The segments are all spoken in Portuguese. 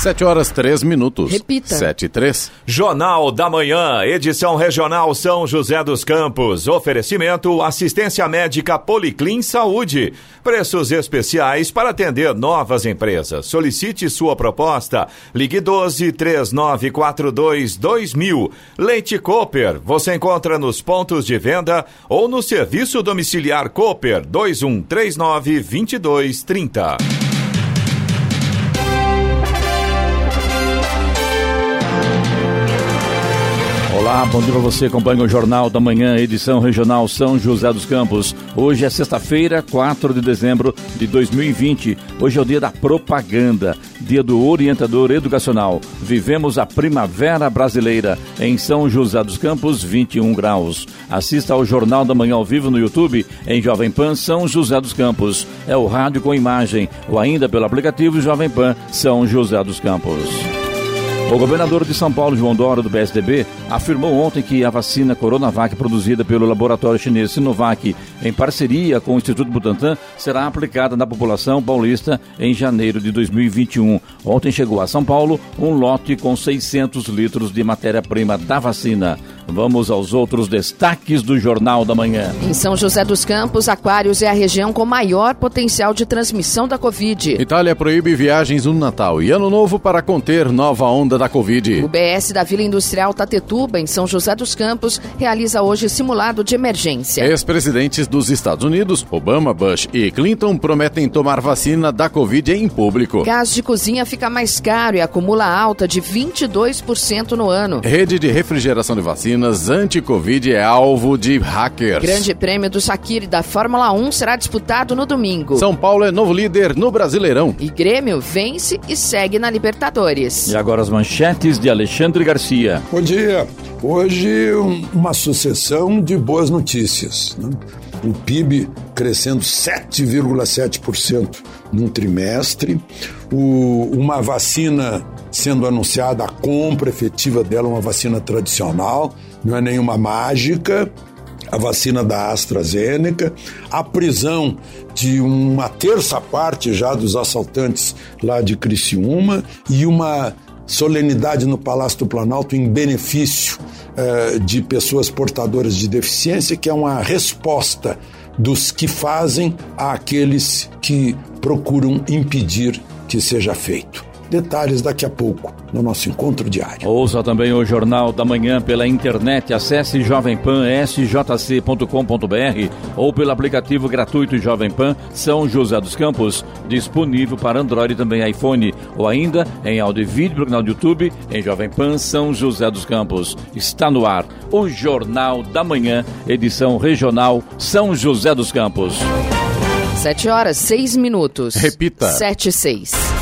Sete horas, três minutos. Repita. Sete e três. Jornal da Manhã, edição regional São José dos Campos. Oferecimento assistência médica Policlin Saúde. Preços especiais para atender novas empresas. Solicite sua proposta. Ligue 12 3942 2000. Leite Cooper. Você encontra nos pontos de venda ou no serviço domiciliar Cooper 2139 2230. Olá, bom dia para você. Acompanha o Jornal da Manhã, edição regional São José dos Campos. Hoje é sexta-feira, 4 de dezembro de 2020. Hoje é o dia da propaganda, dia do orientador educacional. Vivemos a primavera brasileira em São José dos Campos, 21 graus. Assista ao Jornal da Manhã ao vivo no YouTube em Jovem Pan São José dos Campos. É o rádio com imagem ou ainda pelo aplicativo Jovem Pan São José dos Campos. O governador de São Paulo, João Dória, do PSDB, afirmou ontem que a vacina Coronavac produzida pelo laboratório chinês Sinovac, em parceria com o Instituto Butantan, será aplicada na população paulista em janeiro de 2021. Ontem chegou a São Paulo um lote com 600 litros de matéria-prima da vacina. Vamos aos outros destaques do Jornal da Manhã. Em São José dos Campos, Aquários é a região com maior potencial de transmissão da Covid. Itália proíbe viagens no Natal e Ano Novo para conter nova onda da Covid. O BS da Vila Industrial Tatetuba, em São José dos Campos, realiza hoje simulado de emergência. Ex-presidentes dos Estados Unidos, Obama, Bush e Clinton, prometem tomar vacina da Covid em público. Gás de cozinha fica mais caro e acumula alta de 22% no ano. Rede de refrigeração de vacinas anti-Covid é alvo de hackers. Grande prêmio do Sakiri da Fórmula 1 será disputado no domingo. São Paulo é novo líder no Brasileirão. E Grêmio vence e segue na Libertadores. E agora as manchetes de Alexandre Garcia. Bom dia. Hoje, um- uma sucessão de boas notícias. Né? O PIB crescendo 7,7% num trimestre, o- uma vacina sendo anunciada, a compra efetiva dela, uma vacina tradicional, não é nenhuma mágica, a vacina da AstraZeneca, a prisão de uma terça parte já dos assaltantes lá de Criciúma e uma solenidade no Palácio do Planalto em benefício eh, de pessoas portadoras de deficiência, que é uma resposta dos que fazem àqueles que procuram impedir que seja feito. Detalhes daqui a pouco no nosso encontro diário. Ouça também o Jornal da Manhã pela internet. Acesse jovempan.sjc.com.br ou pelo aplicativo gratuito Jovem Pan São José dos Campos, disponível para Android e também iPhone, ou ainda em áudio e vídeo no canal do YouTube em Jovem Pan São José dos Campos. Está no ar o Jornal da Manhã, edição regional São José dos Campos. 7 horas, 6 minutos. Repita. 7 e 6.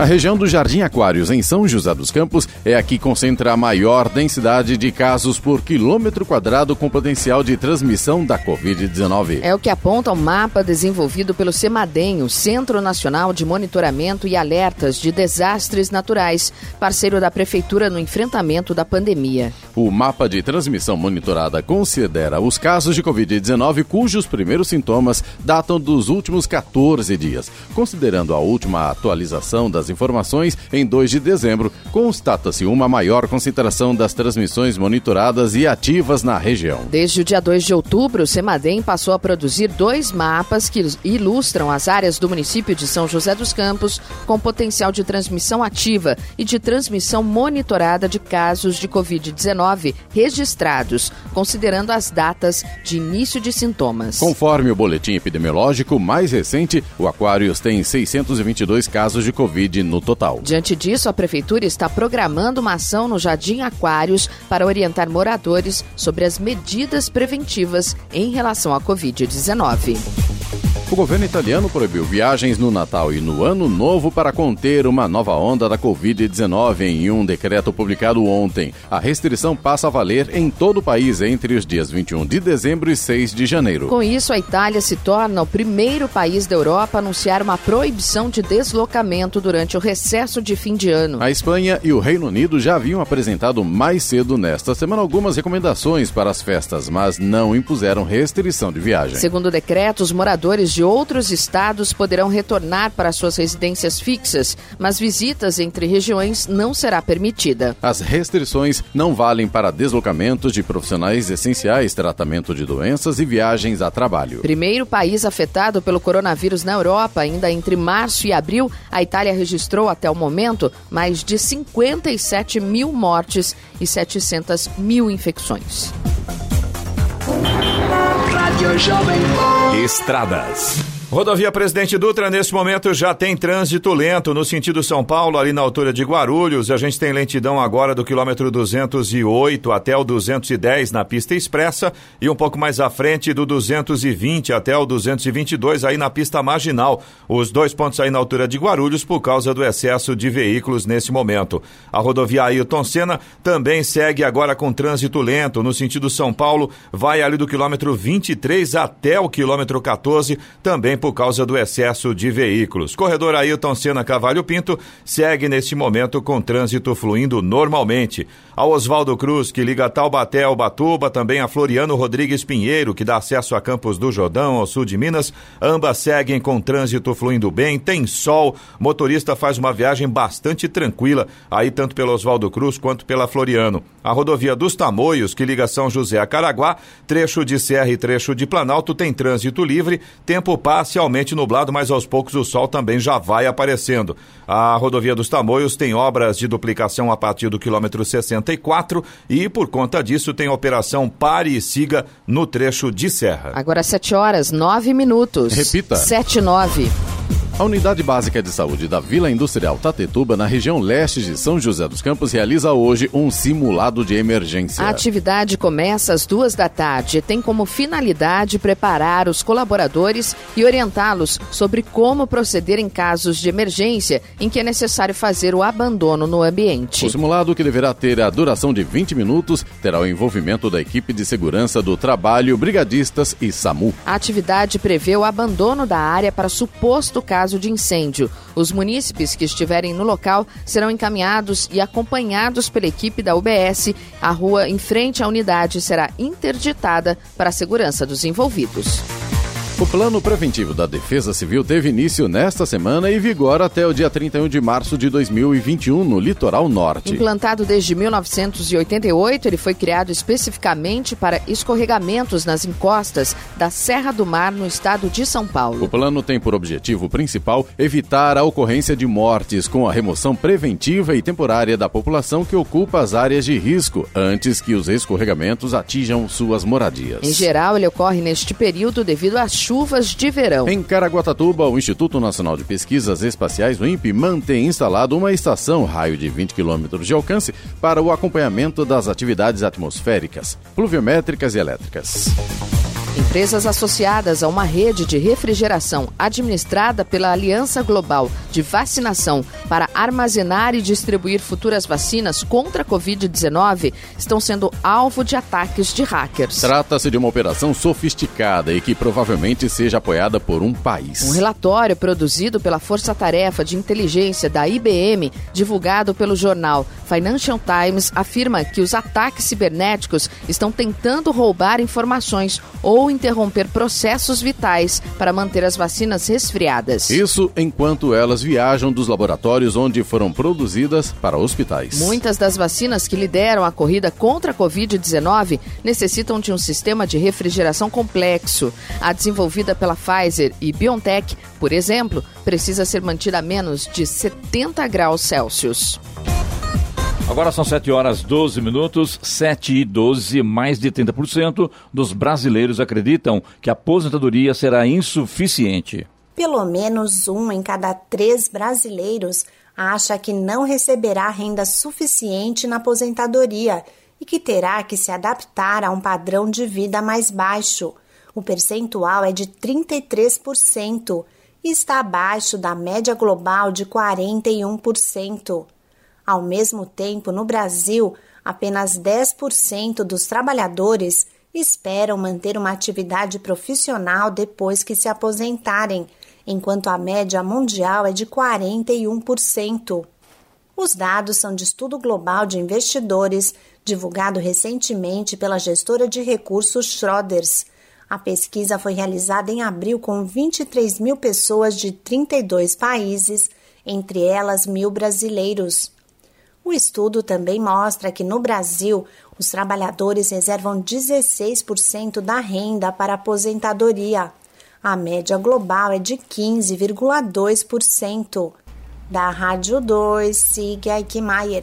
A região do Jardim Aquários, em São José dos Campos, é a que concentra a maior densidade de casos por quilômetro quadrado com potencial de transmissão da Covid-19. É o que aponta o mapa desenvolvido pelo CEMADEM, o Centro Nacional de Monitoramento e Alertas de Desastres Naturais, parceiro da Prefeitura no enfrentamento da pandemia. O mapa de transmissão monitorada considera os casos de Covid-19 cujos primeiros sintomas datam dos últimos 14 dias. Considerando a última atualização das informações, em 2 de dezembro, constata-se uma maior concentração das transmissões monitoradas e ativas na região. Desde o dia 2 de outubro, o CEMADEM passou a produzir dois mapas que ilustram as áreas do município de São José dos Campos com potencial de transmissão ativa e de transmissão monitorada de casos de Covid-19 registrados, considerando as datas de início de sintomas. Conforme o boletim epidemiológico mais recente, o Aquários tem 622 casos de No total. Diante disso, a Prefeitura está programando uma ação no Jardim Aquários para orientar moradores sobre as medidas preventivas em relação à Covid-19. O governo italiano proibiu viagens no Natal e no Ano Novo para conter uma nova onda da Covid-19 em um decreto publicado ontem. A restrição passa a valer em todo o país entre os dias 21 de dezembro e 6 de janeiro. Com isso, a Itália se torna o primeiro país da Europa a anunciar uma proibição de deslocamento durante o recesso de fim de ano. A Espanha e o Reino Unido já haviam apresentado mais cedo nesta semana algumas recomendações para as festas, mas não impuseram restrição de viagem. Segundo o decreto, os moradores de outros estados poderão retornar para suas residências fixas, mas visitas entre regiões não será permitida. As restrições não valem para deslocamentos de profissionais essenciais, tratamento de doenças e viagens a trabalho. Primeiro país afetado pelo coronavírus na Europa, ainda entre março e abril, a Itália registrou até o momento mais de 57 mil mortes e 700 mil infecções. Estradas. Rodovia Presidente Dutra, nesse momento, já tem trânsito lento no sentido São Paulo, ali na altura de Guarulhos. A gente tem lentidão agora do quilômetro 208 até o 210 na pista expressa e um pouco mais à frente do 220 até o 222 aí na pista marginal. Os dois pontos aí na altura de Guarulhos por causa do excesso de veículos nesse momento. A rodovia Ailton Senna também segue agora com trânsito lento no sentido São Paulo, vai ali do quilômetro 23 até o quilômetro 14, também por causa do excesso de veículos. Corredor Ailton Senna Cavalho Pinto segue neste momento com trânsito fluindo normalmente. A Oswaldo Cruz, que liga Taubaté ao Batuba, também a Floriano Rodrigues Pinheiro, que dá acesso a Campos do Jordão, ao sul de Minas, ambas seguem com trânsito fluindo bem, tem sol, motorista faz uma viagem bastante tranquila, aí tanto pelo Oswaldo Cruz quanto pela Floriano. A rodovia dos Tamoios, que liga São José a Caraguá, trecho de Serra e trecho de Planalto, tem trânsito livre, tempo parcialmente nublado, mas aos poucos o sol também já vai aparecendo. A rodovia dos Tamoios tem obras de duplicação a partir do quilômetro 64 e, por conta disso, tem operação Pare e Siga no trecho de Serra. Agora 7 horas, 9 minutos. Repita. 7 e 9. A Unidade Básica de Saúde da Vila Industrial Tatetuba, na região leste de São José dos Campos, realiza hoje um simulado de emergência. A atividade começa às duas da tarde e tem como finalidade preparar os colaboradores e orientá-los sobre como proceder em casos de emergência em que é necessário fazer o abandono no ambiente. O simulado, que deverá ter a duração de 20 minutos, terá o envolvimento da equipe de segurança do trabalho, brigadistas e SAMU. A atividade prevê o abandono da área para suposto caso de incêndio. Os munícipes que estiverem no local serão encaminhados e acompanhados pela equipe da UBS. A rua em frente à unidade será interditada para a segurança dos envolvidos. O plano preventivo da Defesa Civil teve início nesta semana e vigora até o dia 31 de março de 2021 no litoral norte. Implantado desde 1988, ele foi criado especificamente para escorregamentos nas encostas da Serra do Mar no estado de São Paulo. O plano tem por objetivo principal evitar a ocorrência de mortes com a remoção preventiva e temporária da população que ocupa as áreas de risco antes que os escorregamentos atinjam suas moradias. Em geral, ele ocorre neste período devido às chuvas de verão. Em Caraguatatuba, o Instituto Nacional de Pesquisas Espaciais, o INPE, mantém instalado uma estação raio de 20 quilômetros de alcance para o acompanhamento das atividades atmosféricas, pluviométricas e elétricas. Empresas associadas a uma rede de refrigeração administrada pela Aliança Global de Vacinação para armazenar e distribuir futuras vacinas contra a Covid-19 estão sendo alvo de ataques de hackers. Trata-se de uma operação sofisticada e que provavelmente seja apoiada por um país. Um relatório produzido pela Força Tarefa de Inteligência da IBM, divulgado pelo jornal Financial Times, afirma que os ataques cibernéticos estão tentando roubar informações ou interromper processos vitais para manter as vacinas resfriadas. Isso enquanto elas viajam dos laboratórios onde foram produzidas para hospitais. Muitas das vacinas que lideram a corrida contra a Covid-19 necessitam de um sistema de refrigeração complexo. A desenvolvida pela Pfizer e BioNTech, por exemplo, precisa ser mantida a menos de 70 graus Celsius. Agora são 7 horas 12 minutos, 7 e 12. Mais de 30% dos brasileiros acreditam que a aposentadoria será insuficiente. Pelo menos um em cada três brasileiros acha que não receberá renda suficiente na aposentadoria e que terá que se adaptar a um padrão de vida mais baixo. O percentual é de 33% e está abaixo da média global de 41%. Ao mesmo tempo, no Brasil, apenas 10% dos trabalhadores esperam manter uma atividade profissional depois que se aposentarem, enquanto a média mundial é de 41%. Os dados são de estudo global de investidores, divulgado recentemente pela gestora de recursos Schroders. A pesquisa foi realizada em abril com 23 mil pessoas de 32 países, entre elas mil brasileiros. O estudo também mostra que no Brasil, os trabalhadores reservam 16% da renda para aposentadoria. A média global é de 15,2%. Da Rádio 2, siga Aikmaier.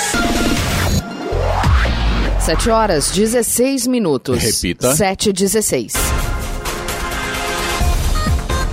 7 horas 16 minutos. Repita. 7 e 16.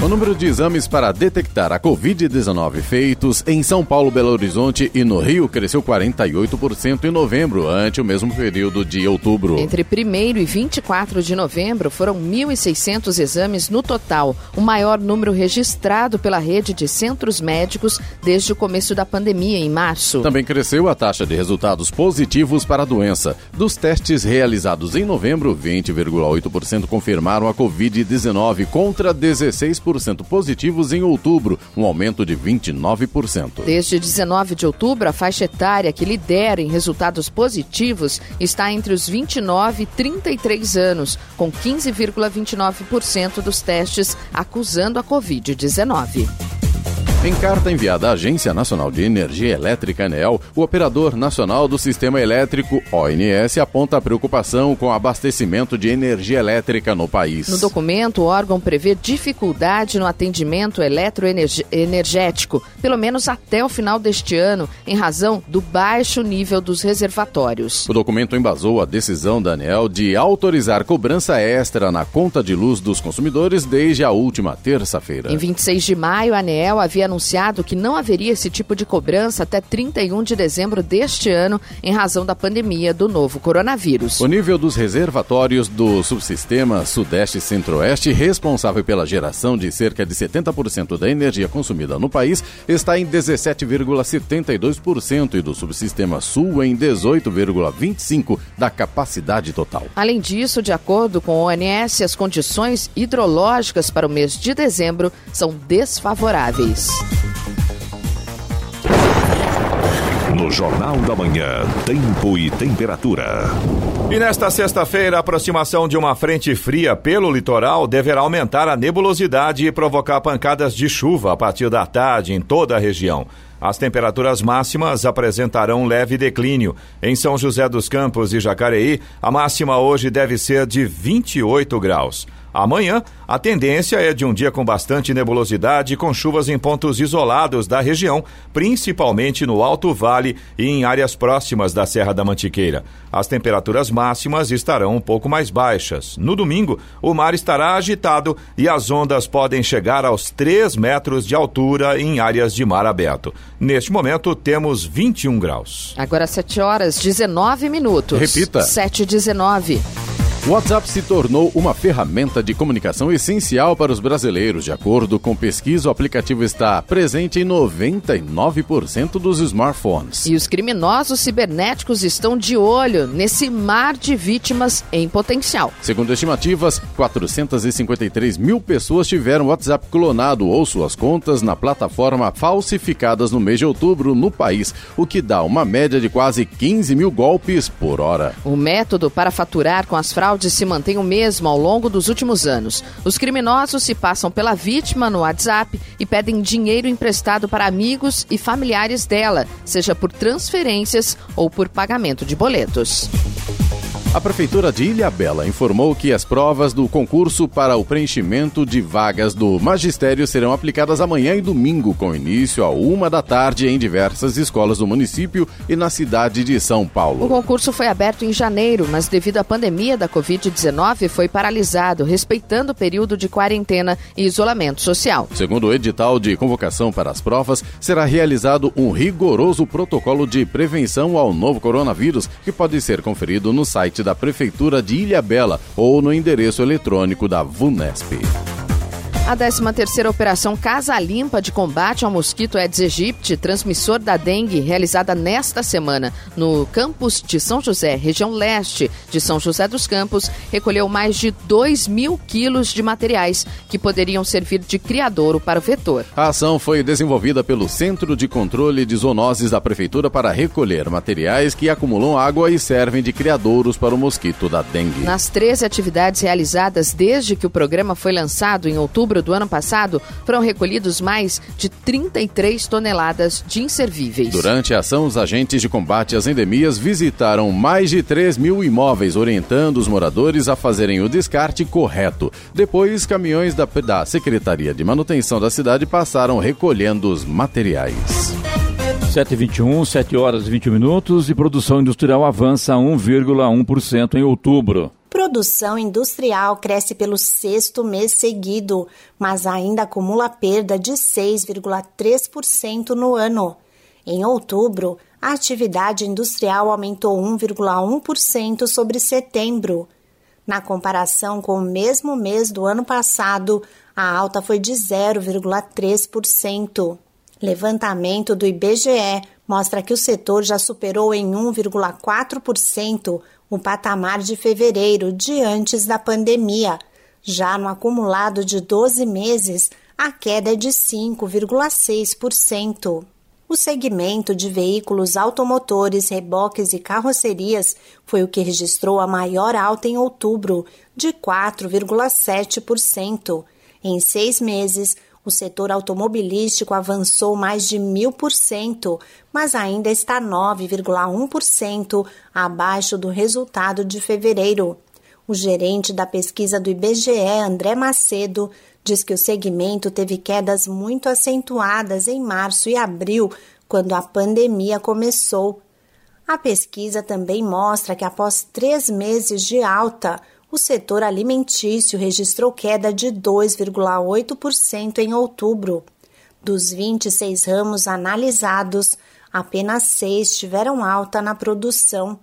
O número de exames para detectar a Covid-19 feitos em São Paulo, Belo Horizonte e no Rio cresceu 48% em novembro, ante o mesmo período de outubro. Entre 1 e 24 de novembro foram 1.600 exames no total, o maior número registrado pela rede de centros médicos desde o começo da pandemia, em março. Também cresceu a taxa de resultados positivos para a doença. Dos testes realizados em novembro, 20,8% confirmaram a Covid-19 contra 16% positivos em outubro, um aumento de 29%. Desde 19 de outubro, a faixa etária que lidera em resultados positivos está entre os 29 e 33 anos, com 15,29% dos testes acusando a Covid-19. Em carta enviada à Agência Nacional de Energia Elétrica, ANEEL, o Operador Nacional do Sistema Elétrico, ONS, aponta a preocupação com o abastecimento de energia elétrica no país. No documento, o órgão prevê dificuldade no atendimento eletroenergético, pelo menos até o final deste ano, em razão do baixo nível dos reservatórios. O documento embasou a decisão da ANEEL de autorizar cobrança extra na conta de luz dos consumidores desde a última terça-feira. Em 26 de maio, a ANEEL havia anunciado que não haveria esse tipo de cobrança até 31 de dezembro deste ano, em razão da pandemia do novo coronavírus. O nível dos reservatórios do subsistema Sudeste Centro-Oeste, responsável pela geração de cerca de 70% da energia consumida no país, está em 17,72% e do subsistema Sul em 18,25% da capacidade total. Além disso, de acordo com o ONS, as condições hidrológicas para o mês de dezembro são desfavoráveis. No Jornal da Manhã, tempo e temperatura. E nesta sexta-feira, a aproximação de uma frente fria pelo litoral deverá aumentar a nebulosidade e provocar pancadas de chuva a partir da tarde em toda a região. As temperaturas máximas apresentarão leve declínio. Em São José dos Campos e Jacareí, a máxima hoje deve ser de 28 graus. Amanhã, a tendência é de um dia com bastante nebulosidade, com chuvas em pontos isolados da região, principalmente no Alto Vale e em áreas próximas da Serra da Mantiqueira. As temperaturas máximas estarão um pouco mais baixas. No domingo, o mar estará agitado e as ondas podem chegar aos 3 metros de altura em áreas de mar aberto. Neste momento, temos 21 graus. Agora 7 horas 19 minutos. Repita. 7 e 19. O WhatsApp se tornou uma ferramenta de comunicação essencial para os brasileiros. De acordo com pesquisa, o aplicativo está presente em 99% dos smartphones. E os criminosos cibernéticos estão de olho nesse mar de vítimas em potencial. Segundo estimativas, 453 mil pessoas tiveram WhatsApp clonado ou suas contas na plataforma falsificadas no mês de outubro no país, o que dá uma média de quase 15 mil golpes por hora. O método para faturar com as fraudes se mantém o mesmo ao longo dos últimos anos. Os criminosos se passam pela vítima no WhatsApp e pedem dinheiro emprestado para amigos e familiares dela, seja por transferências ou por pagamento de boletos. A Prefeitura de Ilha Bela informou que as provas do concurso para o preenchimento de vagas do magistério serão aplicadas amanhã e domingo, com início a uma da tarde em diversas escolas do município e na cidade de São Paulo. O concurso foi aberto em janeiro, mas devido à pandemia da Covid-19 foi paralisado, respeitando o período de quarentena e isolamento social. Segundo o edital de convocação para as provas, será realizado um rigoroso protocolo de prevenção ao novo coronavírus, que pode ser conferido no site site da Prefeitura de Ilha Bela ou no endereço eletrônico da VUNESP. A 13ª Operação Casa Limpa de combate ao mosquito Aedes aegypti, transmissor da dengue, realizada nesta semana no campus de São José, região leste de São José dos Campos, recolheu mais de 2 mil quilos de materiais que poderiam servir de criadouro para o vetor. A ação foi desenvolvida pelo Centro de Controle de Zoonoses da Prefeitura para recolher materiais que acumulam água e servem de criadouros para o mosquito da dengue. Nas 13 atividades realizadas desde que o programa foi lançado em outubro do ano passado, foram recolhidos mais de 33 toneladas de inservíveis. Durante a ação, os agentes de combate às endemias visitaram mais de 3 mil imóveis, orientando os moradores a fazerem o descarte correto. Depois, caminhões da, da Secretaria de Manutenção da cidade passaram recolhendo os materiais. 7h21, 7 horas e 20 minutos e produção industrial avança 1,1% em outubro. Produção industrial cresce pelo sexto mês seguido, mas ainda acumula perda de 6,3% no ano. Em outubro, a atividade industrial aumentou 1,1% sobre setembro. Na comparação com o mesmo mês do ano passado, a alta foi de 0,3%. Levantamento do IBGE mostra que o setor já superou em 1,4% o patamar de fevereiro de antes da pandemia. Já no acumulado de 12 meses, a queda é de 5,6%. O segmento de veículos automotores, reboques e carrocerias foi o que registrou a maior alta em outubro, de 4,7%. Em seis meses, o setor automobilístico avançou mais de mil por cento, mas ainda está 9,1% abaixo do resultado de fevereiro. O gerente da pesquisa do IBGE, André Macedo, diz que o segmento teve quedas muito acentuadas em março e abril, quando a pandemia começou. A pesquisa também mostra que, após três meses de alta, o setor alimentício registrou queda de 2,8% em outubro. Dos 26 ramos analisados, apenas seis tiveram alta na produção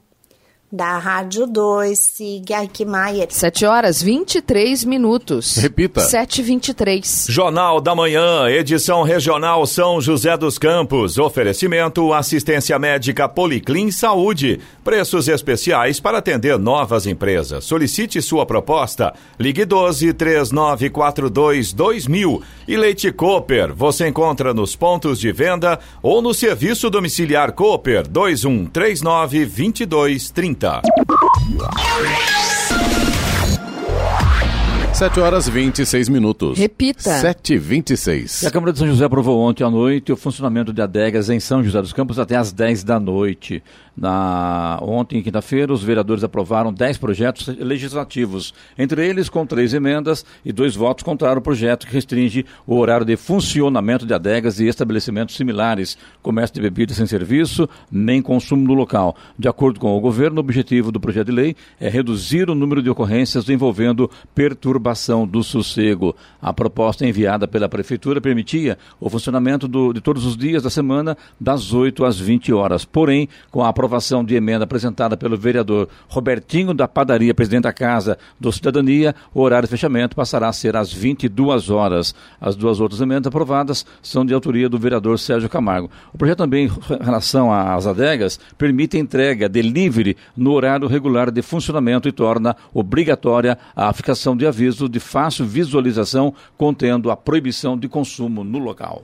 da Rádio 2, siga Aikmaier. 7 horas 23 minutos. Repita. 7 23 Jornal da Manhã, edição regional São José dos Campos. Oferecimento assistência médica Policlin Saúde. Preços especiais para atender novas empresas. Solicite sua proposta. Ligue 12 3942 2000. E Leite Cooper, você encontra nos pontos de venda ou no serviço domiciliar Cooper 2139 2230. 7 horas 26 minutos. Repita. 7 e 26 E a Câmara de São José aprovou ontem à noite o funcionamento de adegas em São José dos Campos até às 10 da noite. Na, ontem, quinta-feira, os vereadores aprovaram 10 projetos legislativos, entre eles com três emendas e dois votos contra o projeto que restringe o horário de funcionamento de adegas e estabelecimentos similares, comércio de bebidas sem serviço, nem consumo no local. De acordo com o governo, o objetivo do projeto de lei é reduzir o número de ocorrências envolvendo perturbação do sossego. A proposta enviada pela Prefeitura permitia o funcionamento do, de todos os dias da semana, das 8 às 20 horas. Porém, com a aprovação de emenda apresentada pelo vereador Robertinho da Padaria, presidente da Casa do Cidadania, o horário de fechamento passará a ser às 22 horas. As duas outras emendas aprovadas são de autoria do vereador Sérgio Camargo. O projeto também, em relação às adegas, permite entrega delivery no horário regular de funcionamento e torna obrigatória a aplicação de aviso de fácil visualização contendo a proibição de consumo no local.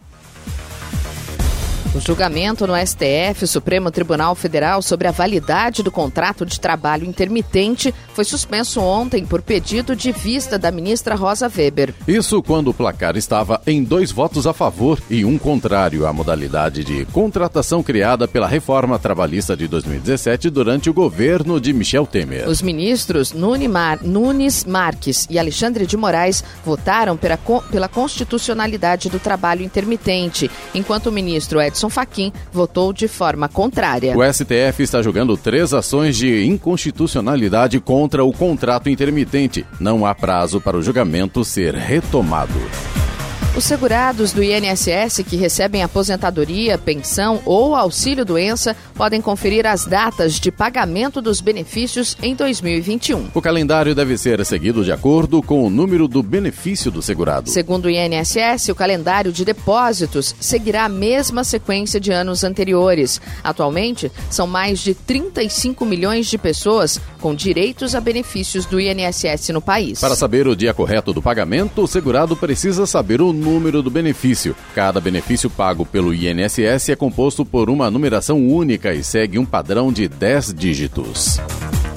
O julgamento no STF, Supremo Tribunal Federal, sobre a validade do contrato de trabalho intermitente foi suspenso ontem por pedido de vista da ministra Rosa Weber. Isso quando o placar estava em dois votos a favor e um contrário à modalidade de contratação criada pela reforma trabalhista de 2017 durante o governo de Michel Temer. Os ministros Nunes, Nunes Marques e Alexandre de Moraes votaram pela, pela constitucionalidade do trabalho intermitente, enquanto o ministro Edson Edson Fachin votou de forma contrária. O STF está julgando três ações de inconstitucionalidade contra o contrato intermitente. Não há prazo para o julgamento ser retomado. Os segurados do INSS que recebem aposentadoria, pensão ou auxílio-doença podem conferir as datas de pagamento dos benefícios em 2021. O calendário deve ser seguido de acordo com o número do benefício do segurado. Segundo o INSS, o calendário de depósitos seguirá a mesma sequência de anos anteriores. Atualmente, são mais de 35 milhões de pessoas com direitos a benefícios do INSS no país. Para saber o dia correto do pagamento, o segurado precisa saber o número do benefício. Cada benefício pago pelo INSS é composto por uma numeração única e segue um padrão de 10 dígitos.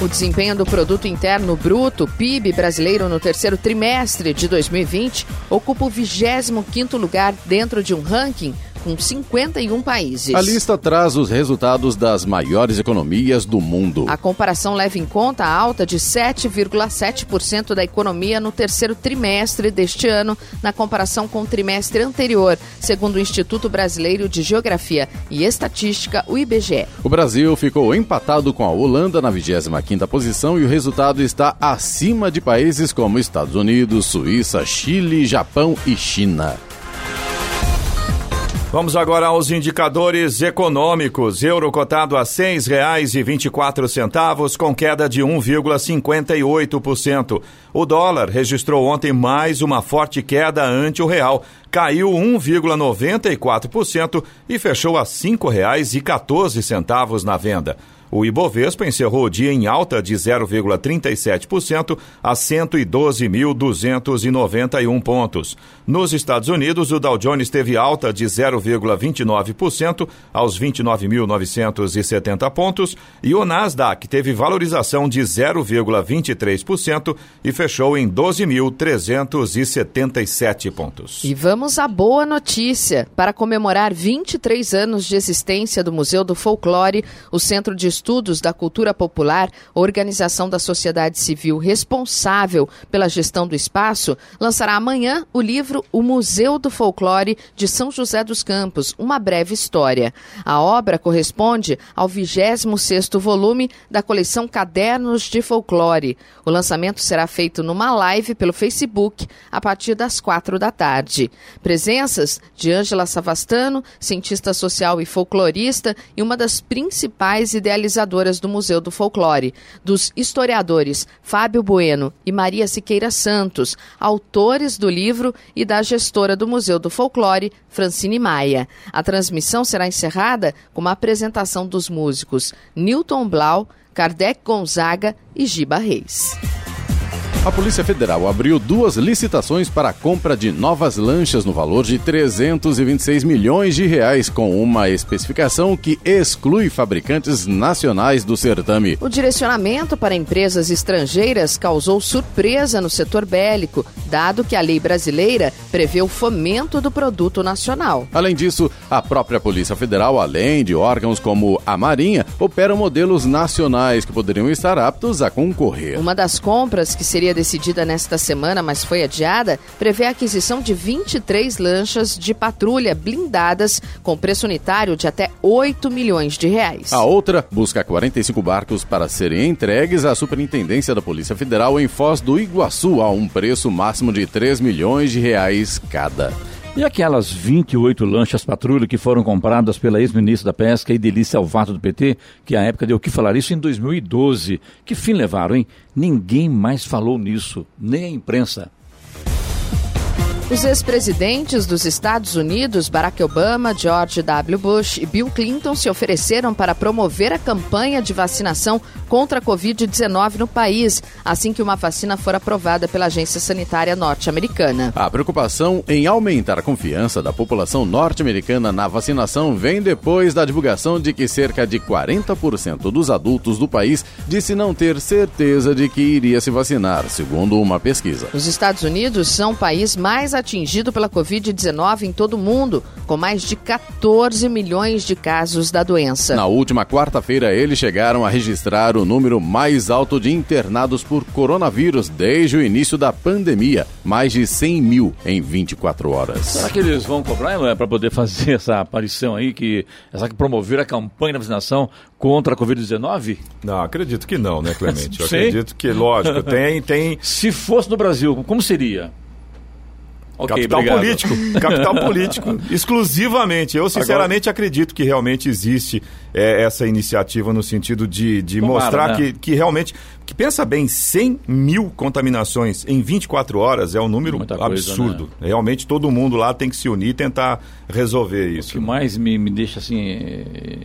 O desempenho do Produto Interno Bruto, PIB brasileiro no terceiro trimestre de 2020, ocupa o 25º lugar dentro de um ranking com 51 países. A lista traz os resultados das maiores economias do mundo. A comparação leva em conta a alta de 7,7% da economia no terceiro trimestre deste ano, na comparação com o trimestre anterior, segundo o Instituto Brasileiro de Geografia e Estatística, o IBGE. O Brasil ficou empatado com a Holanda na 25ª posição e o resultado está acima de países como Estados Unidos, Suíça, Chile, Japão e China. Vamos agora aos indicadores econômicos. Euro cotado a R$ 6,24, com queda de 1,58%. O dólar registrou ontem mais uma forte queda ante o real. Caiu 1,94% e fechou a R$ 5,14 na venda. O Ibovespa encerrou o dia em alta de 0,37% a 112.291 pontos. Nos Estados Unidos, o Dow Jones teve alta de 0,29% aos 29.970 pontos e o Nasdaq teve valorização de 0,23% e fechou em 12.377 pontos. E vamos à boa notícia. Para comemorar 23 anos de existência do Museu do Folclore, o Centro de Estudos da Cultura Popular, organização da sociedade civil responsável pela gestão do espaço, lançará amanhã o livro O Museu do Folclore de São José dos Campos, uma breve história. A obra corresponde ao 26º volume da coleção Cadernos de Folclore. O lançamento será feito numa live pelo Facebook a partir das quatro da tarde. Presenças de Ângela Savastano, cientista social e folclorista e uma das principais idealizadoras organizadoras do Museu do Folclore, dos historiadores Fábio Bueno e Maria Siqueira Santos, autores do livro, e da gestora do Museu do Folclore, Francine Maia. A transmissão será encerrada com uma apresentação dos músicos Newton Blau, Kardec Gonzaga e Giba Reis. A Polícia Federal abriu duas licitações para a compra de novas lanchas no valor de 326 milhões de reais, com uma especificação que exclui fabricantes nacionais do certame. O direcionamento para empresas estrangeiras causou surpresa no setor bélico, dado que a lei brasileira prevê o fomento do produto nacional. Além disso, a própria Polícia Federal, além de órgãos como a Marinha, operam modelos nacionais que poderiam estar aptos a concorrer. Uma das compras que seria decidida nesta semana, mas foi adiada, prevê a aquisição de 23 lanchas de patrulha blindadas com preço unitário de até 8 milhões de reais. A outra busca 45 barcos para serem entregues à Superintendência da Polícia Federal em Foz do Iguaçu a um preço máximo de 3 milhões de reais cada. E aquelas 28 lanchas patrulha que foram compradas pela ex-ministra da Pesca e Delícia Alvato do PT, que à época deu que falar isso em 2012. Que fim levaram, hein? Ninguém mais falou nisso, nem a imprensa. Os ex-presidentes dos Estados Unidos, Barack Obama, George W. Bush e Bill Clinton, se ofereceram para promover a campanha de vacinação contra a Covid-19 no país, assim que uma vacina for aprovada pela Agência Sanitária Norte-Americana. A preocupação em aumentar a confiança da população norte-americana na vacinação vem depois da divulgação de que cerca de 40% dos adultos do país disse não ter certeza de que iria se vacinar, segundo uma pesquisa. Os Estados Unidos são o país mais atingido pela Covid-19 em todo o mundo, com mais de 14 milhões de casos da doença. Na última quarta-feira, eles chegaram a registrar o número mais alto de internados por coronavírus desde o início da pandemia, mais de 100 mil em 24 horas. Será que eles vão cobrar, é, para poder fazer essa aparição aí, que, essa que promover a campanha de vacinação contra a Covid-19? Não, acredito que não, né, Clemente? Eu acredito que, lógico, tem, tem. Se fosse no Brasil, como seria? Okay, capital obrigado. político, capital político, exclusivamente. Eu sinceramente Agora... acredito que realmente existe é, essa iniciativa no sentido de, de Tomara, mostrar né? que, que realmente, que pensa bem, 100 mil contaminações em 24 horas é um número Muita absurdo. Coisa, né? Realmente todo mundo lá tem que se unir e tentar resolver isso. O que mais me, me deixa assim é,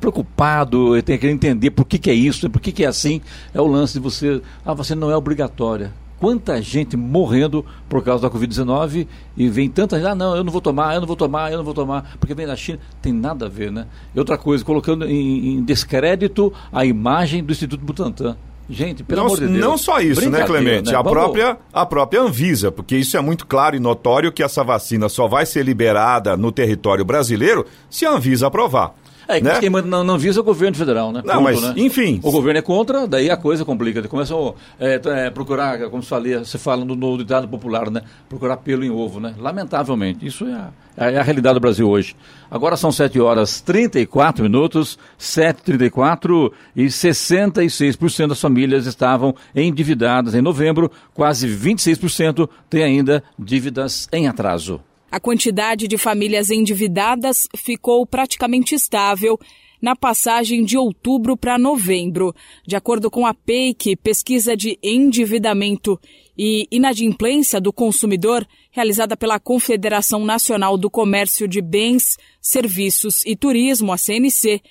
preocupado, eu tenho que entender por que, que é isso, por que, que é assim, é o lance de você, ah, você não é obrigatória quanta gente morrendo por causa da Covid-19 e vem tanta gente, ah, não, eu não vou tomar, eu não vou tomar, eu não vou tomar, porque vem da China. Tem nada a ver, né? E outra coisa, colocando em, em descrédito a imagem do Instituto Butantan. Gente, pelo não, amor de Deus. Não só isso, né, Clemente? Né? A, própria, a própria Anvisa, porque isso é muito claro e notório que essa vacina só vai ser liberada no território brasileiro se a Anvisa aprovar. É, né? quem não, não visa o governo federal, né? Não, Ponto, mas, né? enfim. O governo é contra, daí a coisa complica. Começam a é, é, procurar, como falei, você fala no, no ditado popular, né? Procurar pelo em ovo, né? Lamentavelmente. Isso é a, é a realidade do Brasil hoje. Agora são 7 horas 34 minutos, 7h34 e 66% das famílias estavam endividadas em novembro, quase 26% têm ainda dívidas em atraso. A quantidade de famílias endividadas ficou praticamente estável na passagem de outubro para novembro. De acordo com a PEIC, pesquisa de endividamento e inadimplência do consumidor, realizada pela Confederação Nacional do Comércio de Bens, Serviços e Turismo, a CNC,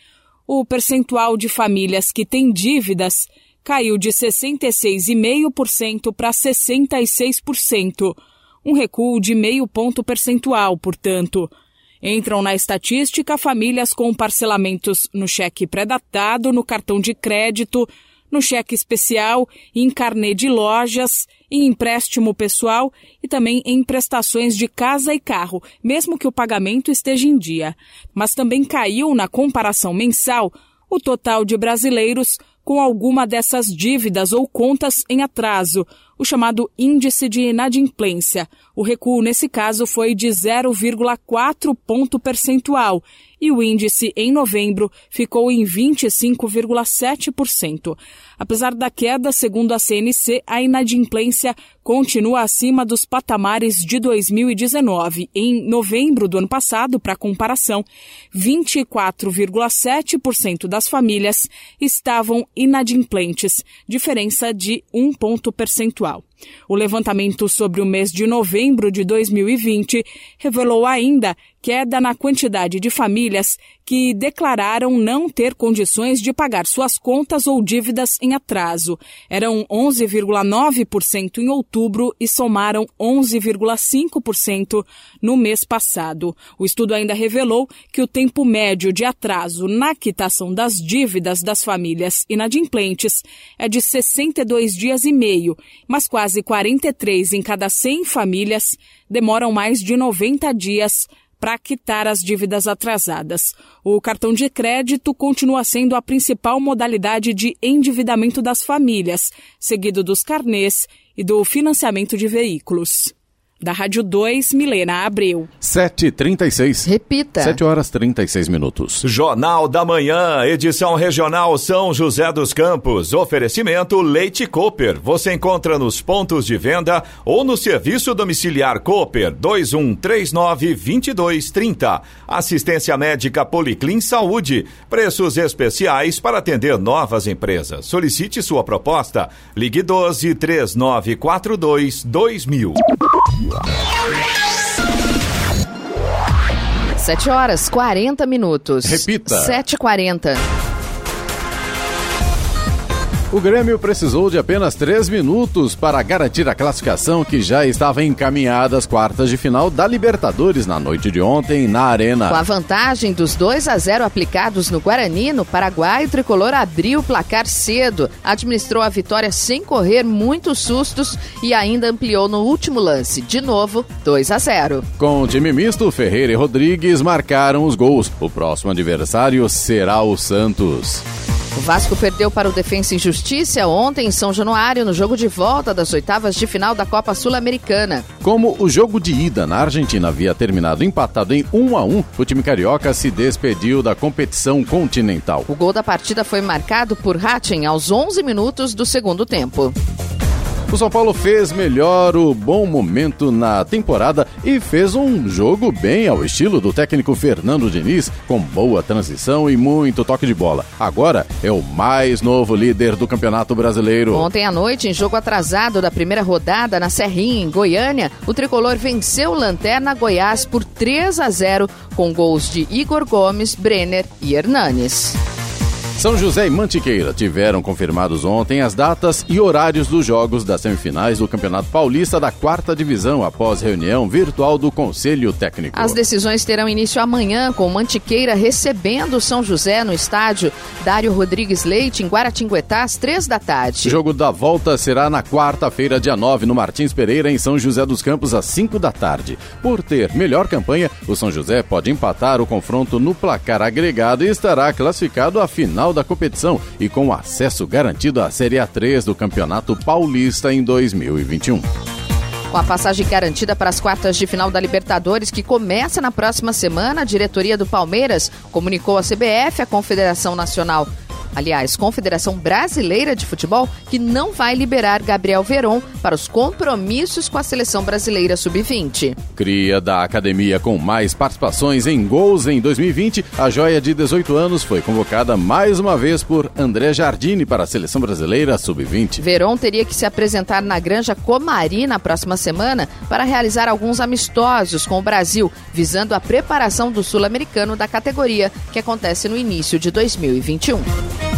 o percentual de famílias que têm dívidas caiu de 66,5% para 66% um recuo de meio ponto percentual, portanto. Entram na estatística famílias com parcelamentos no cheque pré-datado, no cartão de crédito, no cheque especial, em carnê de lojas, em empréstimo pessoal e também em prestações de casa e carro, mesmo que o pagamento esteja em dia. Mas também caiu na comparação mensal o total de brasileiros com alguma dessas dívidas ou contas em atraso, o chamado índice de inadimplência. O recuo nesse caso foi de 0,4 ponto percentual e o índice em novembro ficou em 25,7%. Apesar da queda, segundo a CNC, a inadimplência continua acima dos patamares de 2019. Em novembro do ano passado, para comparação, 24,7% das famílias estavam inadimplentes, diferença de um ponto percentual sexual. O levantamento sobre o mês de novembro de 2020 revelou ainda queda na quantidade de famílias que declararam não ter condições de pagar suas contas ou dívidas em atraso. Eram 11,9% em outubro e somaram 11,5% no mês passado. O estudo ainda revelou que o tempo médio de atraso na quitação das dívidas das famílias inadimplentes é de 62 dias e meio, mas quase 43 em cada 100 famílias demoram mais de 90 dias para quitar as dívidas atrasadas. O cartão de crédito continua sendo a principal modalidade de endividamento das famílias, seguido dos carnês e do financiamento de veículos. Da Rádio 2, Milena Abreu. 7h36. Repita. 7 horas 36 minutos. Jornal da Manhã, edição regional São José dos Campos. Oferecimento Leite Cooper. Você encontra nos pontos de venda ou no serviço domiciliar Cooper 2139-2230. Assistência médica Policlin Saúde. Preços especiais para atender novas empresas. Solicite sua proposta. Ligue 12 3942 2000. Sete horas, 40 minutos. Repita. Sete e quarenta. O Grêmio precisou de apenas três minutos para garantir a classificação que já estava encaminhada às quartas de final da Libertadores na noite de ontem na Arena. Com a vantagem dos 2 a 0 aplicados no Guarani, no Paraguai, o tricolor abriu o placar cedo, administrou a vitória sem correr muitos sustos e ainda ampliou no último lance. De novo, 2 a 0. Com o time misto, Ferreira e Rodrigues marcaram os gols. O próximo adversário será o Santos. O Vasco perdeu para o Defensa e Justiça ontem em São Januário, no jogo de volta das oitavas de final da Copa Sul-Americana. Como o jogo de ida na Argentina havia terminado empatado em 1 a 1, o time carioca se despediu da competição continental. O gol da partida foi marcado por Hatchen aos 11 minutos do segundo tempo. O São Paulo fez melhor o bom momento na temporada e fez um jogo bem ao estilo do técnico Fernando Diniz, com boa transição e muito toque de bola. Agora é o mais novo líder do Campeonato Brasileiro. Ontem à noite, em jogo atrasado da primeira rodada na Serrinha, em Goiânia, o tricolor venceu o Lanterna Goiás por 3 a 0 com gols de Igor Gomes, Brenner e Hernanes. São José e Mantiqueira tiveram confirmados ontem as datas e horários dos jogos das semifinais do Campeonato Paulista da quarta divisão após reunião virtual do Conselho Técnico. As decisões terão início amanhã com Mantiqueira recebendo São José no estádio Dário Rodrigues Leite em Guaratinguetá às três da tarde. O jogo da volta será na quarta-feira, dia 9, no Martins Pereira, em São José dos Campos, às 5 da tarde. Por ter melhor campanha, o São José pode empatar o confronto no placar agregado e estará classificado à final final da competição e com acesso garantido à Série A3 do Campeonato Paulista em 2021. Com a passagem garantida para as quartas de final da Libertadores, que começa na próxima semana, a diretoria do Palmeiras comunicou à CBF, a Confederação Nacional aliás, Confederação Brasileira de Futebol, que não vai liberar Gabriel Veron para os compromissos com a seleção brasileira sub-20. Cria da academia com mais participações em gols em 2020, a joia de 18 anos foi convocada mais uma vez por André Jardine para a seleção brasileira sub-20. Veron teria que se apresentar na Granja Comari na próxima semana para realizar alguns amistosos com o Brasil, visando a preparação do sul-americano da categoria, que acontece no início de 2021.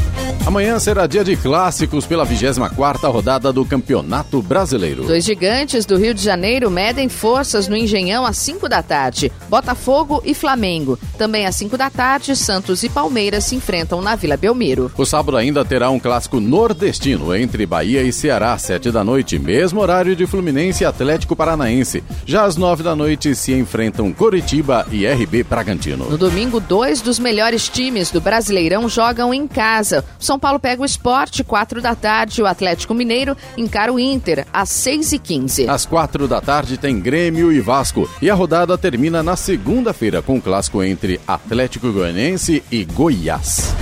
Amanhã será dia de clássicos pela 24ª rodada do Campeonato Brasileiro. Dois gigantes do Rio de Janeiro medem forças no Engenhão às 5 da tarde. Botafogo e Flamengo. Também às 5 da tarde, Santos e Palmeiras se enfrentam na Vila Belmiro. O sábado ainda terá um clássico nordestino entre Bahia e Ceará, às 7 da noite, mesmo horário de Fluminense e Atlético Paranaense. Já às 9 da noite se enfrentam Coritiba e RB Bragantino. No domingo, dois dos melhores times do Brasileirão jogam em casa. São Paulo pega o esporte, 4 da tarde. O Atlético Mineiro encara o Inter, às 6 e 15 Às 4 da tarde tem Grêmio e Vasco. E a rodada termina na segunda-feira com o clássico entre Atlético Goianiense e Goiás.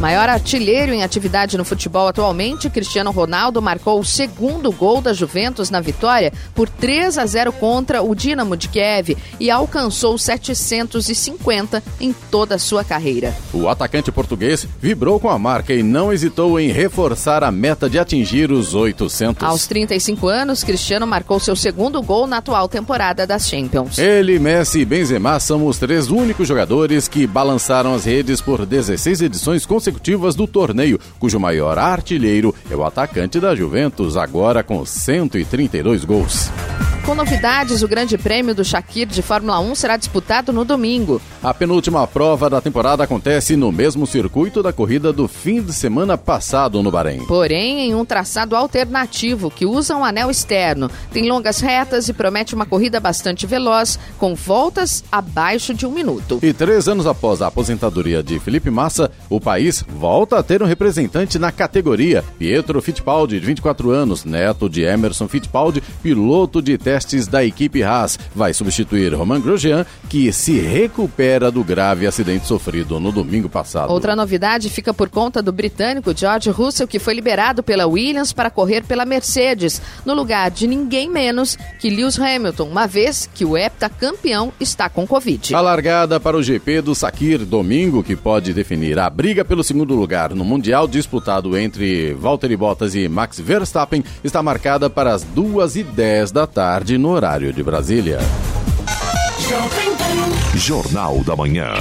Maior artilheiro em atividade no futebol atualmente, Cristiano Ronaldo marcou o segundo gol da Juventus na vitória por 3 a 0 contra o Dinamo de Kiev e alcançou 750 em toda a sua carreira. O atacante português vibrou com a marca e não hesitou em reforçar a meta de atingir os 800. Aos 35 anos, Cristiano marcou seu segundo gol na atual temporada das Champions. Ele, Messi e Benzema são os três únicos jogadores que balançaram as redes por 16 edições consecutivas consecutivas do torneio, cujo maior artilheiro é o atacante da Juventus, agora com 132 gols. Com novidades, o Grande Prêmio do Shakir de Fórmula 1 será disputado no domingo. A penúltima prova da temporada acontece no mesmo circuito da corrida do fim de semana passado no Bahrein. Porém, em um traçado alternativo que usa um anel externo, tem longas retas e promete uma corrida bastante veloz, com voltas abaixo de um minuto. E três anos após a aposentadoria de Felipe Massa, o país volta a ter um representante na categoria. Pietro Fittipaldi, de 24 anos, neto de Emerson Fittipaldi, piloto de testes da equipe Haas. Vai substituir Romain Grosjean, que se recupera do grave acidente sofrido no domingo passado. Outra novidade fica por conta do britânico George Russell, que foi liberado pela Williams para correr pela Mercedes, no lugar de ninguém menos que Lewis Hamilton, uma vez que o heptacampeão está com Covid. A largada para o GP do Sakir domingo, que pode definir a briga pelo segundo lugar no Mundial disputado entre Valtteri Bottas e Max Verstappen, está marcada para as duas e dez da tarde tarde no horário de Brasília. Jornal da Manhã.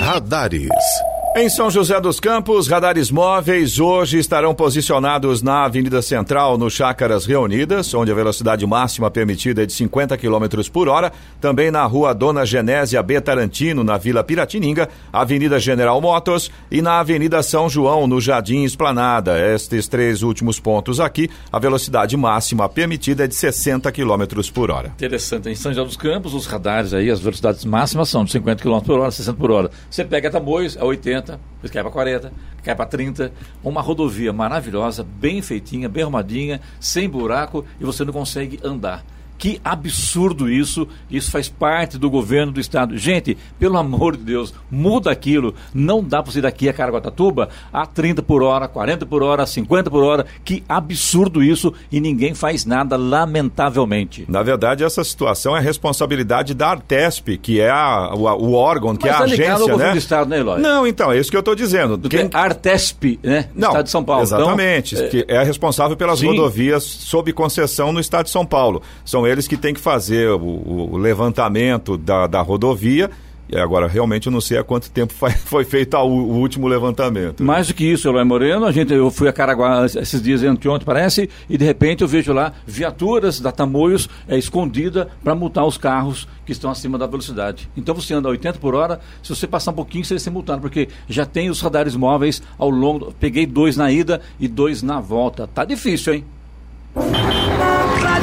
Radares. Em São José dos Campos, radares móveis hoje estarão posicionados na Avenida Central, no Chácaras Reunidas, onde a velocidade máxima permitida é de 50 km por hora. Também na Rua Dona Genésia B. Tarantino, na Vila Piratininga, Avenida General Motors e na Avenida São João, no Jardim Esplanada. Estes três últimos pontos aqui, a velocidade máxima permitida é de 60 km por hora. Interessante. Em São José dos Campos, os radares aí, as velocidades máximas são de 50 km por hora, 60 por hora. Você pega Tamoios, é 80 depois cai para 40, cai para 30. Uma rodovia maravilhosa, bem feitinha, bem arrumadinha, sem buraco e você não consegue andar. Que absurdo isso! Isso faz parte do governo do estado. Gente, pelo amor de Deus, muda aquilo. Não dá para você ir daqui a Caraguatatuba a 30 por hora, 40 por hora, 50 por hora. Que absurdo isso e ninguém faz nada, lamentavelmente. Na verdade, essa situação é responsabilidade da Artesp, que é a, o, o, órgão, que Mas é a tá agência, ao governo né? do estado, né, Eloy? Não, então, é isso que eu estou dizendo. Do Quem... Artesp, né? Não, estado de São Paulo. Exatamente, então, que é... é responsável pelas Sim. rodovias sob concessão no estado de São Paulo. São eles que têm que fazer o, o levantamento da, da rodovia e agora, realmente, eu não sei há quanto tempo foi, foi feito o, o último levantamento. Mais do que isso, Eloy Moreno, a gente, eu fui a Caraguá esses dias, anteontem parece, e de repente eu vejo lá viaturas da Tamoios é, escondida para multar os carros que estão acima da velocidade. Então você anda a 80 por hora, se você passar um pouquinho, você vai ser multado, porque já tem os radares móveis ao longo. Peguei dois na ida e dois na volta. Tá difícil, hein?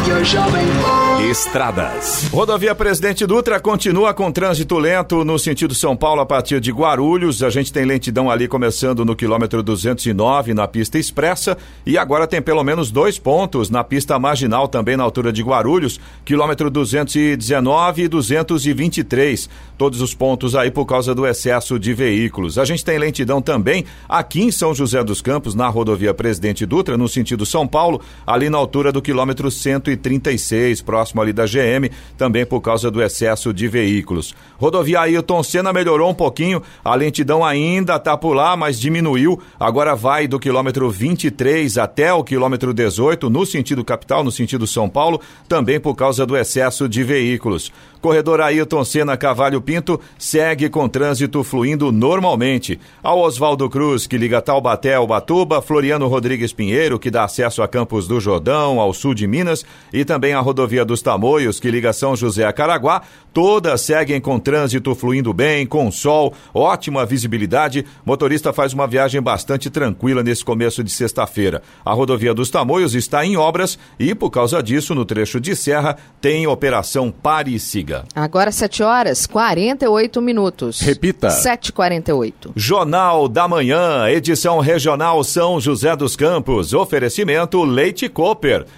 Rádio Jovem Estradas. Rodovia Presidente Dutra continua com trânsito lento no sentido São Paulo a partir de Guarulhos. A gente tem lentidão ali começando no quilômetro 209 na pista expressa e agora tem pelo menos dois pontos na pista marginal também na altura de Guarulhos, quilômetro 219 e 223. Todos os pontos aí por causa do excesso de veículos. A gente tem lentidão também aqui em São José dos Campos na rodovia Presidente Dutra no sentido São Paulo, ali na altura do quilômetro 136, próximo ali da GM, também por causa do excesso de veículos. Rodovia Ailton Senna melhorou um pouquinho, a lentidão ainda está por lá, mas diminuiu. Agora vai do quilômetro 23 até o quilômetro 18, no sentido capital, no sentido São Paulo, também por causa do excesso de veículos. Corredor Ailton Senna Cavalho Pinto segue com trânsito fluindo normalmente. Ao Oswaldo Cruz, que liga Taubaté ao Batuba, Floriano Rodrigues Pinheiro, que dá acesso a Campos do Jordão, ao sul de Minas, e também a rodovia dos Tamoios, que liga São José a Caraguá, todas seguem com trânsito fluindo bem, com sol, ótima visibilidade. Motorista faz uma viagem bastante tranquila nesse começo de sexta-feira. A rodovia dos Tamoios está em obras e, por causa disso, no trecho de serra, tem operação Pare e Siga. Agora 7 horas 48 minutos. Repita. 7h48. Jornal da Manhã, edição regional São José dos Campos. Oferecimento Leite Cooper.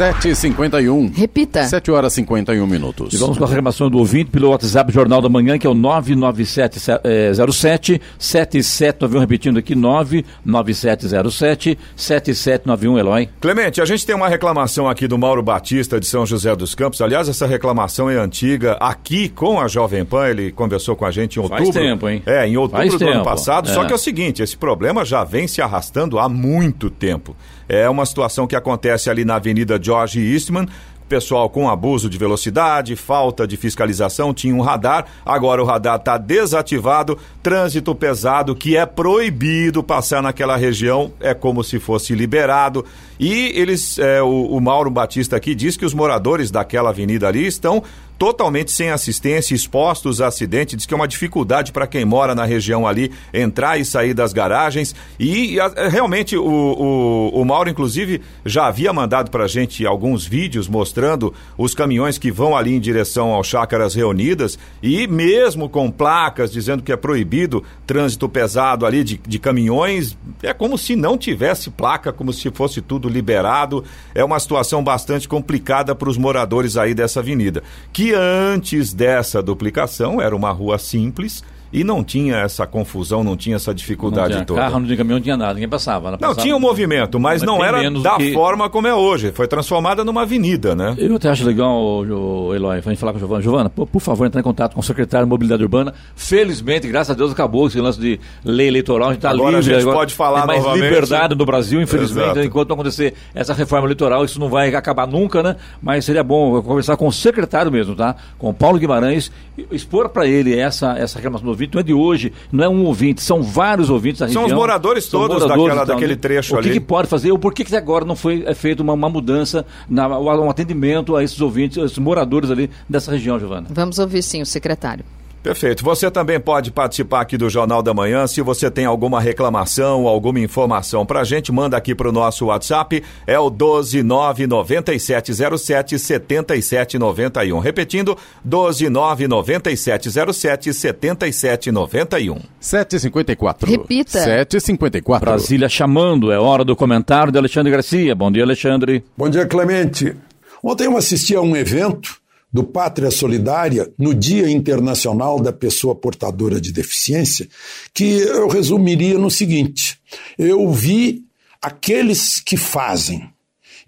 7h51. Repita. 7 horas e 51 minutos. E vamos com a reclamação do ouvinte pelo WhatsApp Jornal da Manhã, que é o 99707 7791, repetindo aqui, 99707 7791, Eloy. Clemente, a gente tem uma reclamação aqui do Mauro Batista de São José dos Campos. Aliás, essa reclamação é antiga aqui com a Jovem Pan, ele conversou com a gente em outubro. Faz tempo, hein? É, em outubro Faz do tempo. ano passado. É. Só que é o seguinte, esse problema já vem se arrastando há muito tempo. É uma situação que acontece ali na Avenida George Eastman, pessoal com abuso de velocidade, falta de fiscalização, tinha um radar, agora o radar está desativado, trânsito pesado que é proibido passar naquela região, é como se fosse liberado. E eles, é, o, o Mauro Batista aqui diz que os moradores daquela avenida ali estão totalmente sem assistência, expostos a acidente, diz que é uma dificuldade para quem mora na região ali entrar e sair das garagens. E, a- realmente o, o, o Mauro, inclusive, já havia mandado para a gente alguns vídeos mostrando os caminhões que vão ali em direção ao Chácaras Reunidas e mesmo com placas dizendo que é proibido trânsito pesado ali de, de caminhões, é como se não tivesse placa, como se fosse tudo liberado. É uma situação bastante complicada para os moradores aí dessa avenida. Que antes dessa duplicação era uma rua simples e não tinha essa confusão, não tinha essa dificuldade não tinha toda. carro, não tinha caminhão, não tinha nada, ninguém passava. Não, passava, tinha um movimento, mas, mas não era da que... forma como é hoje. Foi transformada numa avenida, né? Eu até acho legal, o, Eloy, a gente falar com a Giovana. Giovana, por, por, favor, entrar em contato com o secretário de Mobilidade Urbana. Felizmente, graças a Deus, acabou esse lance de lei eleitoral. A gente está livre. A gente agora pode falar tem mais novamente. liberdade no Brasil, infelizmente. Exato. Enquanto não acontecer essa reforma eleitoral, isso não vai acabar nunca, né? Mas seria bom conversar com o secretário mesmo, tá? Com o Paulo Guimarães, expor para ele essa, essa reclamação do ouvinte. Não é de hoje, não é um ouvinte, são vários ouvintes da são região. São os moradores são todos moradores, daquela, então, daquele trecho o ali. O que, que, pode fazer? Ou por que, que agora não foi feita uma, uma mudança, na, um atendimento a esses ouvintes, esses moradores ali dessa região, Giovana? Vamos ouvir sim o secretário. Perfeito. Você também pode participar aqui do Jornal da Manhã. Se você tem alguma reclamação, alguma informação para a gente, manda aqui para o nosso WhatsApp. É o 12997077791. Repetindo, 12997077791. 754. Repita. 754. Brasília chamando. É hora do comentário de Alexandre Garcia. Bom dia, Alexandre. Bom dia, Clemente. Ontem eu assisti a um evento do Pátria Solidária no Dia Internacional da Pessoa Portadora de Deficiência, que eu resumiria no seguinte: eu vi aqueles que fazem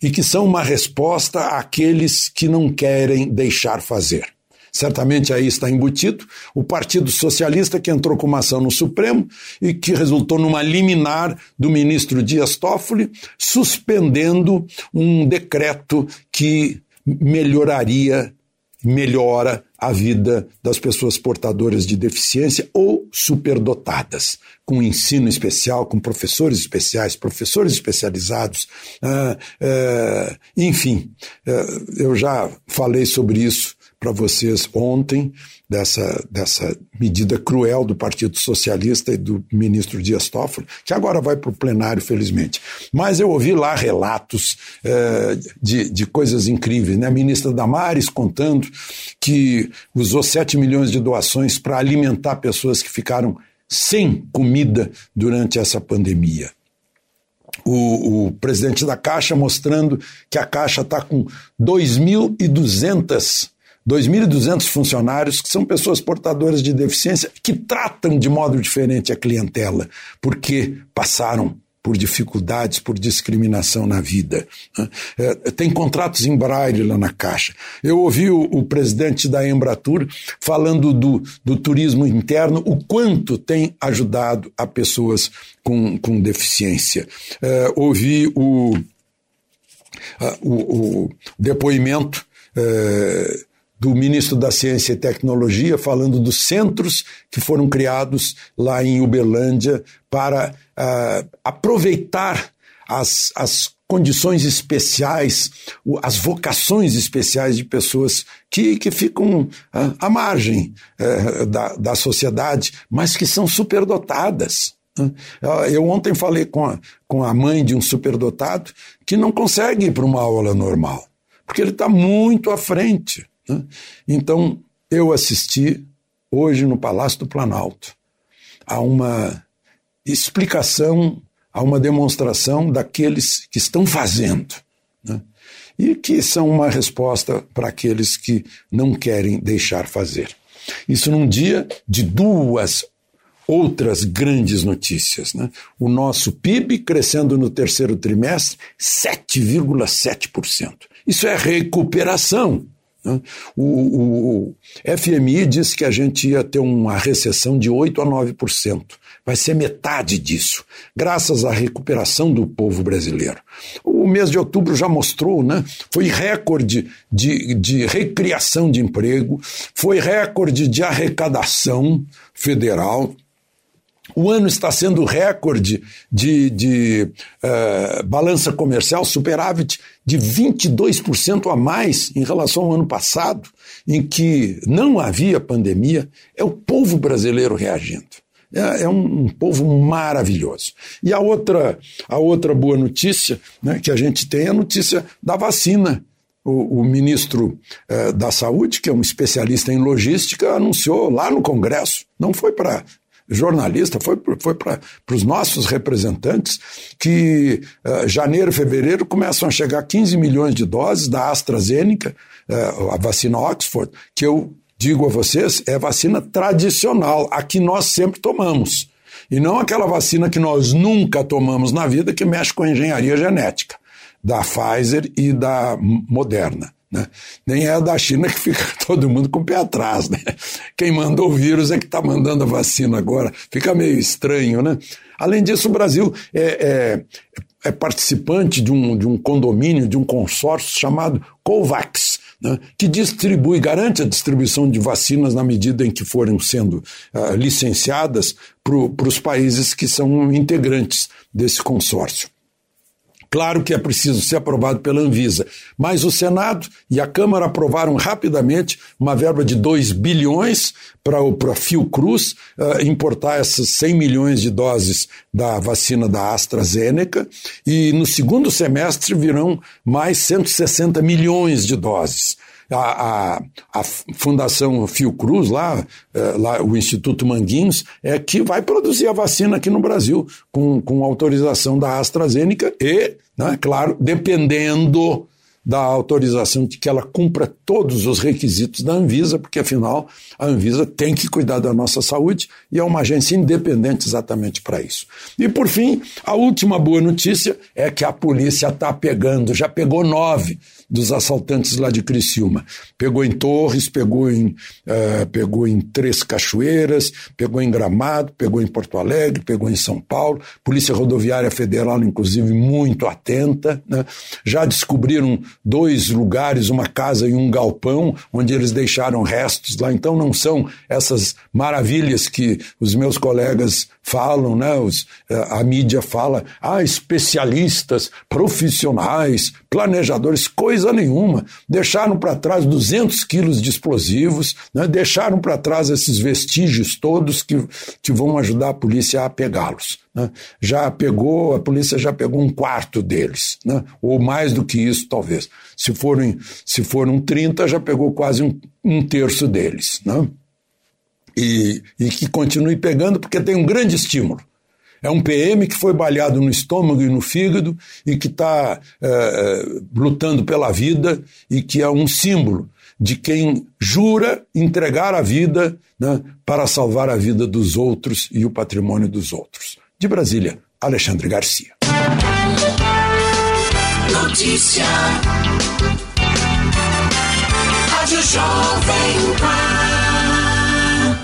e que são uma resposta àqueles que não querem deixar fazer. Certamente aí está embutido o Partido Socialista que entrou com uma ação no Supremo e que resultou numa liminar do ministro Dias Toffoli suspendendo um decreto que melhoraria melhora a vida das pessoas portadoras de deficiência ou superdotadas, com ensino especial, com professores especiais, professores especializados, uh, uh, enfim, uh, eu já falei sobre isso para vocês ontem, dessa, dessa medida cruel do Partido Socialista e do ministro Dias Toffoli, que agora vai para o plenário, felizmente. Mas eu ouvi lá relatos eh, de, de coisas incríveis. Né? A ministra Damares contando que usou 7 milhões de doações para alimentar pessoas que ficaram sem comida durante essa pandemia. O, o, presidente da Caixa mostrando que a Caixa está com 2.200 2.200 funcionários que são pessoas portadoras de deficiência que tratam de modo diferente a clientela, porque passaram por dificuldades, por discriminação na vida. É, tem contratos em braille lá na Caixa. Eu ouvi o, o presidente da Embratur falando do, do, turismo interno, o quanto tem ajudado a pessoas com, com deficiência. É, ouvi o, o, o depoimento. É, do ministro da Ciência e Tecnologia, falando dos centros que foram criados lá em Uberlândia para uh, aproveitar as, as condições especiais, as vocações especiais de pessoas que, que ficam uh, à margem uh, da, da sociedade, mas que são superdotadas. Eu ontem falei com a, com a mãe de um superdotado que não consegue ir para uma aula normal, porque ele está muito à frente. Né? Então, eu assisti hoje no Palácio do Planalto a uma explicação, a uma demonstração daqueles que estão fazendo. Né? E que são uma resposta para aqueles que não querem deixar fazer. Isso num dia de duas outras grandes notícias. Né? O nosso PIB crescendo no terceiro trimestre 7,7%. Isso é recuperação. Né? O, o, o, FMI disse que a gente ia ter uma recessão de 8 a 9%. Vai ser metade disso, graças à recuperação do povo brasileiro. O mês de outubro já mostrou, né? Foi recorde de, de recriação de emprego, foi recorde de arrecadação federal, o ano está sendo recorde de, de uh, balança comercial, superávit de 22% a mais em relação ao ano passado, em que não havia pandemia. É o povo brasileiro reagindo. É, é um, um, povo maravilhoso. E a outra, a outra boa notícia né, que a gente tem é a notícia da vacina. O, o ministro uh, da Saúde, que é um especialista em logística, anunciou lá no Congresso. Não foi para jornalista, foi, foi para os nossos representantes que uh, janeiro, fevereiro começam a chegar 15 milhões de doses da AstraZeneca, uh, a vacina Oxford, que eu digo a vocês, é vacina tradicional, a que nós sempre tomamos. E não aquela vacina que nós nunca tomamos na vida, que mexe com a engenharia genética, da Pfizer e da Moderna. Né? Nem é a da China que fica todo mundo com o pé atrás. Né? Quem mandou o vírus é que está mandando a vacina agora. Fica meio estranho, né? Além disso, o Brasil é, é, é participante de um, de um condomínio, de um consórcio chamado COVAX, né, que distribui, garante a distribuição de vacinas na medida em que forem sendo uh, licenciadas para os países que são integrantes desse consórcio. Claro que é preciso ser aprovado pela Anvisa, mas o Senado e a Câmara aprovaram rapidamente uma verba de 2 bilhões para a Fiocruz uh, importar essas 100 milhões de doses da vacina da AstraZeneca. E no segundo semestre virão mais 160 milhões de doses a, a, a Fundação Fiocruz, lá, é, lá, o Instituto Manguinhos, é que vai produzir a vacina aqui no Brasil, com, com autorização da AstraZeneca e, né, claro, dependendo da autorização de que ela cumpra todos os requisitos da Anvisa, porque afinal a Anvisa tem que cuidar da nossa saúde e é uma agência independente exatamente para isso. E por fim, a última boa notícia é que a polícia está pegando, já pegou nove dos assaltantes lá de Criciúma. Pegou em Torres, pegou em, uh, pegou em Três Cachoeiras, pegou em Gramado, pegou em Porto Alegre, pegou em São Paulo. Polícia Rodoviária Federal, inclusive, muito atenta. Né? Já descobriram dois lugares, uma casa e um galpão, onde eles deixaram restos lá. Então não são essas maravilhas que os meus colegas falam, né? Os, eh, a mídia fala, ah, especialistas, profissionais, planejadores, coisa nenhuma. Deixaram para trás 200 quilos de explosivos, né? deixaram para trás esses vestígios todos que, que vão ajudar a polícia a pegá-los. Né? Já pegou, a polícia já pegou um quarto deles, né? ou mais do que isso, talvez. Se forem, se foram 30, já pegou quase um, um terço deles. Né? E, e que continue pegando, porque tem um grande estímulo. É um PM que foi baleado no estômago e no fígado e que está é, é, lutando pela vida e que é um símbolo de quem jura entregar a vida né, para salvar a vida dos outros e o patrimônio dos outros. De Brasília, Alexandre Garcia. Notícia. Rádio Jovem Pan.